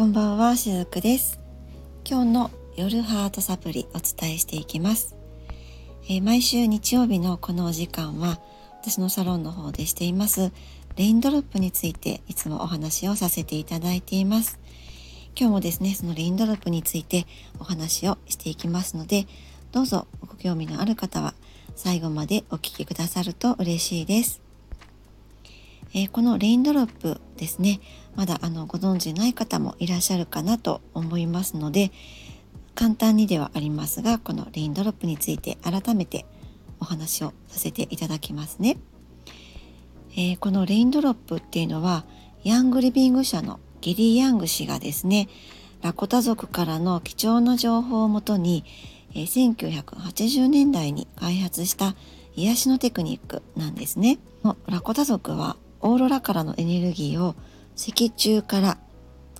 こんばんは、しずくです。今日の夜ハートサプリお伝えしていきます。えー毎週日曜日のこのお時間は、私のサロンの方でしています、レインドロップについていつもお話をさせていただいています。今日もですね、そのレインドロップについてお話をしていきますので、どうぞご興味のある方は最後までお聞きくださると嬉しいです。えーこのレインドロップですねまだあのご存知ない方もいらっしゃるかなと思いますので簡単にではありますがこのレインドロップについて改めてお話をさせていただきますね、えーこのレインドロップっていうのはヤングリビング社のゲリー・ヤング氏がですねラコタ族からの貴重な情報をもとに、え1980年代に開発した癒しのテクニックなんですね。ラコタ族はオーロラからのエネルギーを脊柱から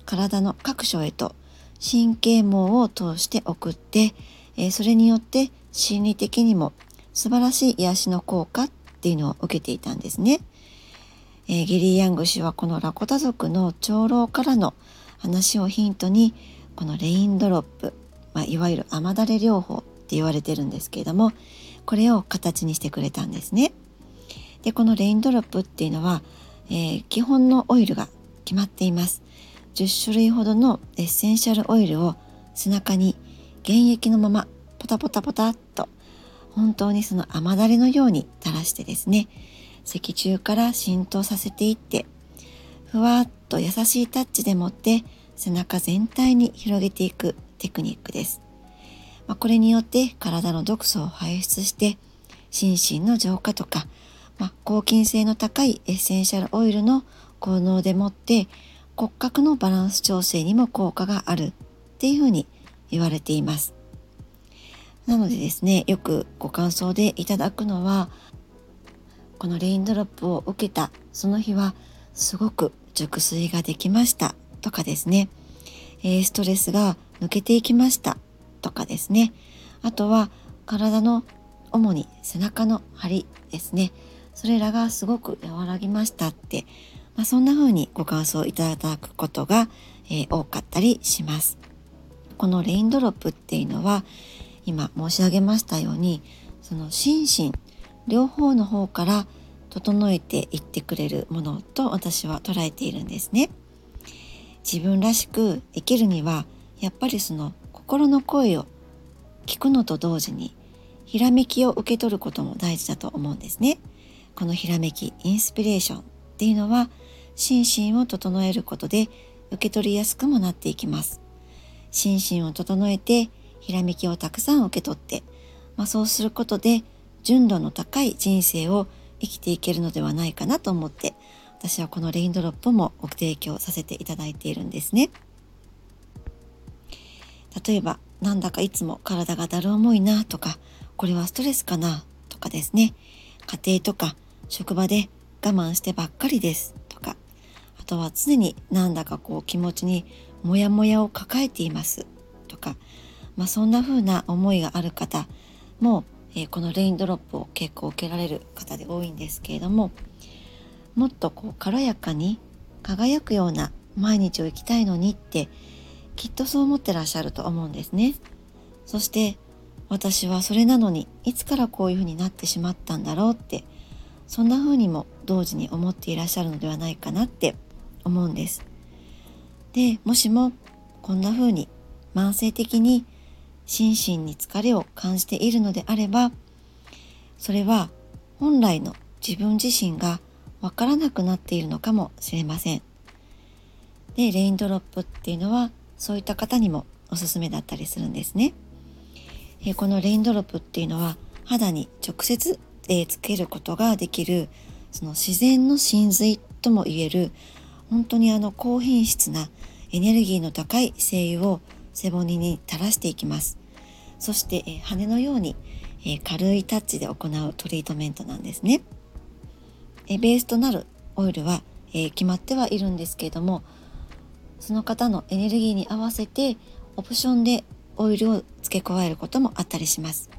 体の各所へと神経網を通して送って、えーそれによって心理的にも素晴らしい癒しの効果っていうのを受けていたんですね。えーゲリー・ヤング氏はこのラコタ族の長老からの話をヒントにこのレインドロップ、まあ、いわゆる雨だれ療法って言われてるんですけれどもこれを形にしてくれたんですね。でこのレインドロップっていうのは、えー基本のオイルが決まっています。10種類ほどのエッセンシャルオイルを背中に原液のままポタポタポタっと本当にその雨だれのように垂らしてですね脊柱から浸透させていってふわっと優しいタッチでもって背中全体に広げていくテクニックです。まあ、これによって体の毒素を排出して心身の浄化とか、まあ、抗菌性の高いエッセンシャルオイルの効能でもって骨格のバランス調整にも効果があるっていうふうに言われています。なのでですねよくご感想でいただくのはこのレインドロップを受けたその日はすごく熟睡ができましたとかですね、えストレスが抜けていきましたとかですね。あとは体の主に背中の張りですね。それらがすごく和らぎましたって、まあ、そんな風にご感想いただくことが、えー多かったりしますこのレインドロップっていうのは今申し上げましたようにその心身両方の方から整えていってくれるものと私は捉えているんですね。自分らしく生きるにはやっぱりその心の声を聞くのと同時にひらめきを受け取ることも大事だと思うんですね。このひらめきインスピレーションっていうのは心身を整えることで受け取りやすくもなっていきます。心身を整えてひらめきをたくさん受け取って、まあ、そうすることで純度の高い人生を生きていけるのではないかなと思って私はこのレインドロップもご提供させていただいているんですね。例えばなんだかいつも体がだる重いなとかこれはストレスかなとかですね家庭とか職場で我慢してばっかりです。とか。あとは常になんだかこう気持ちにモヤモヤを抱えています。とか、まあ、そんな風な思いがある方も、えーこのレインドロップを結構受けられる方で多いんですけれどももっとこう軽やかに輝くような毎日を生きたいのにってきっとそう思ってらっしゃると思うんですね。そして私はそれなのにいつからこういう風になってしまったんだろうってそんな風にも同時に思っていらっしゃるのではないかなって思うんです。でもしもこんな風に慢性的に心身に疲れを感じているのであればそれは本来の自分自身がわからなくなっているのかもしれません。でレインドロップっていうのはそういった方にもおすすめだったりするんですね。えこのレインドロップっていうのは肌に直接、えーつけることができるその自然の真髄とも言える本当にあの高品質なエネルギーの高い精油を背骨に垂らしていきます。そして、えー羽のように、えー軽いタッチで行うトリートメントなんですね。えーベースとなるオイルは、えー決まってはいるんですけれどもその方のエネルギーに合わせてオプションでオイルを付け加えることもあったりします。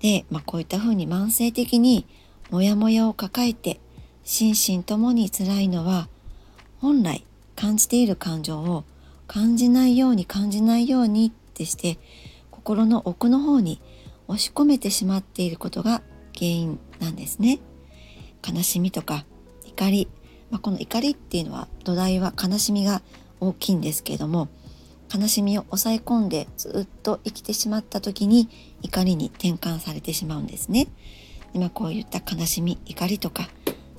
で、まあ、こういったふうに慢性的にモヤモヤを抱えて心身ともに辛いのは本来感じている感情を感じないように感じないようにってして心の奥の方に押し込めてしまっていることが原因なんですね。悲しみとか怒り、まあ、この怒りっていうのは土台は悲しみが大きいんですけれども悲しみを抑え込んでずっと生きてしまった時に怒りに転換されてしまうんですね。今こういった悲しみ怒りとか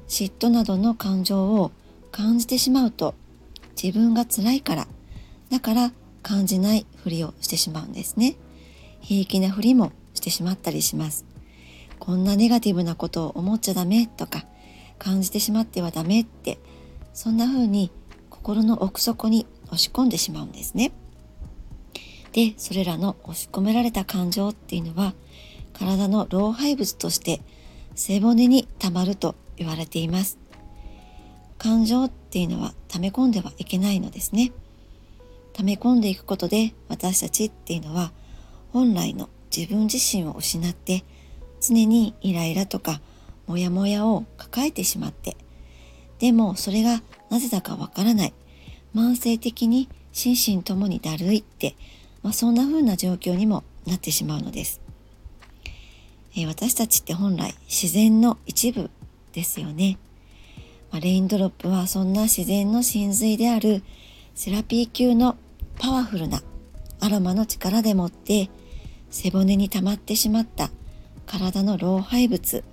嫉妬などの感情を感じてしまうと自分が辛いからだから感じないふりをしてしまうんですね。平気なふりもしてしまったりします。こんなネガティブなことを思っちゃダメとか感じてしまってはダメってそんな風に心の奥底に押し込んでしまうんですね。でそれらの押し込められた感情っていうのは体の老廃物として背骨にたまると言われています。感情っていうのは溜め込んではいけないのですね。溜め込んでいくことで私たちっていうのは本来の自分自身を失って常にイライラとかモヤモヤを抱えてしまってでもそれがなぜだかわからない。慢性的に心身ともにだるいってまあ、そんな風な状況にもなってしまうのです、えー、私たちって本来自然の一部ですよね、まあ、レインドロップはそんな自然の真髄であるセラピー級のパワフルなアロマの力でもって背骨に溜まってしまった体の老廃物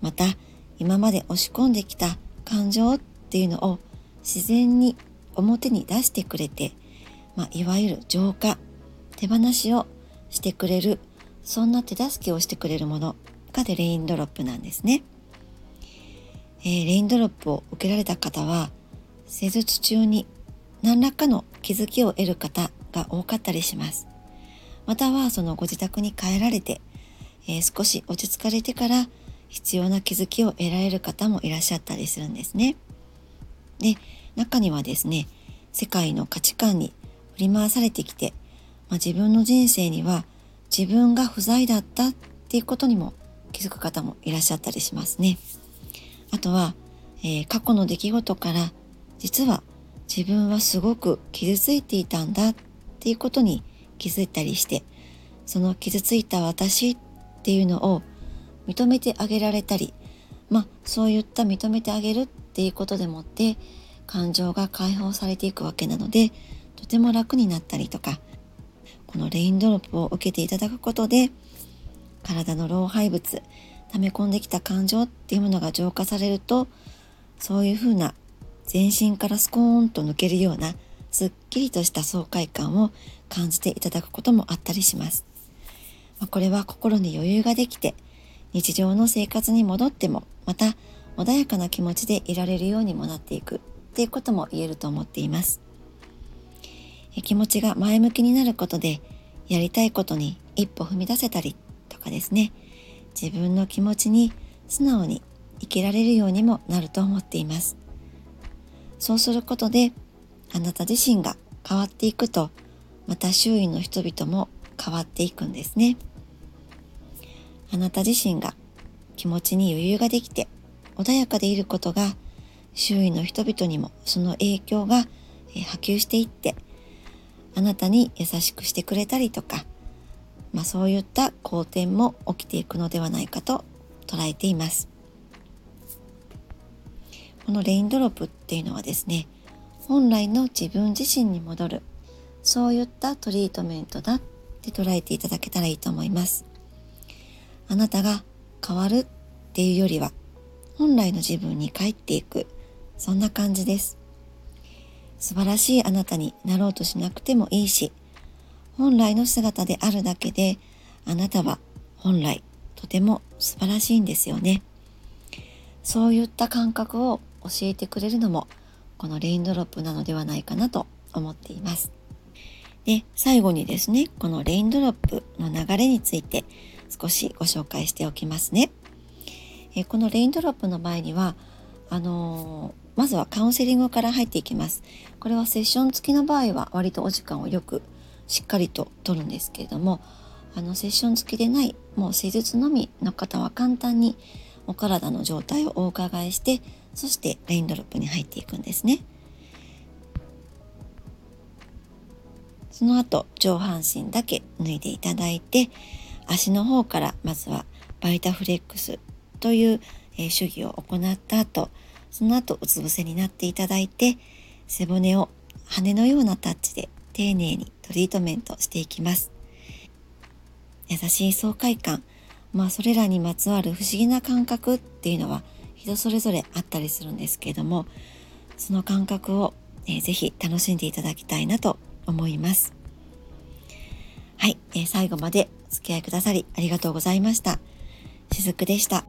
また今まで押し込んできた感情っていうのを自然に表に出してくれて、まあ、いわゆる浄化手放しをしてくれるそんな手助けをしてくれるものがでレインドロップなんですね、えー、レインドロップを受けられた方は施術中に何らかの気づきを得る方が多かったりします。またはそのご自宅に帰られて、えー、少し落ち着かれてから必要な気づきを得られる方もいらっしゃったりするんですね。で中にはですね世界の価値観に振り回されてきてまあ、自分の人生には自分が不在だったっていうことにも気づく方もいらっしゃったりしますね。あとは、えー、過去の出来事から実は自分はすごく傷ついていたんだっていうことに気づいたりしてその傷ついた私っていうのを認めてあげられたりまあそういった認めてあげるっていうことでもって感情が解放されていくわけなのでとても楽になったりとかこのレインドロップを受けていただくことで体の老廃物溜め込んできた感情っていうものが浄化されるとそういうふうな全身からスコーンと抜けるようなすっきりとした爽快感を感じていただくこともあったりします。ま、これは心に余裕ができて日常の生活に戻ってもまた穏やかな気持ちでいられるようにもなっていくっていうことも言えると思っています。気持ちが前向きになることでやりたいことに一歩踏み出せたりとかですね。自分の気持ちに素直に生きられるようにもなると思っています。そうすることであなた自身が変わっていくとまた周囲の人々も変わっていくんですね。あなた自身が気持ちに余裕ができて穏やかでいることが周囲の人々にもその影響が波及していってあなたに優しくしてくれたりとか、まあ、そういった好転も起きていくのではないかと捉えています。このレインドロップっていうのはですね本来の自分自身に戻るそういったトリートメントだって捉えていただけたらいいと思いますあなたが変わるっていうよりは本来の自分に帰っていくそんな感じです素晴らしいあなたになろうとしなくてもいいし、本来の姿であるだけで、あなたは本来とても素晴らしいんですよね。そういった感覚を教えてくれるのも、このレインドロップなのではないかなと思っています。で、最後にですね、このレインドロップの流れについて少しご紹介しておきますね。えこのレインドロップの前には、あのまずはカウンセリングから入っていきます。これはセッション付きの場合は割とお時間をよくしっかりと取るんですけれども、あのセッション付きでないもう施術のみの方は簡単にお体の状態をお伺いして、そしてレインドロップに入っていくんですね。その後上半身だけ脱いでいただいて足の方からまずはバイタフレックスという、えー、手技を行った後その後うつ伏せになっていただいて背骨を羽のようなタッチで丁寧にトリートメントしていきます。優しい爽快感。まあそれらにまつわる不思議な感覚っていうのは人それぞれあったりするんですけれどもその感覚を、えー、ぜひ楽しんでいただきたいなと思います。はい、えー、最後までお付き合いくださりありがとうございました。しずくでした。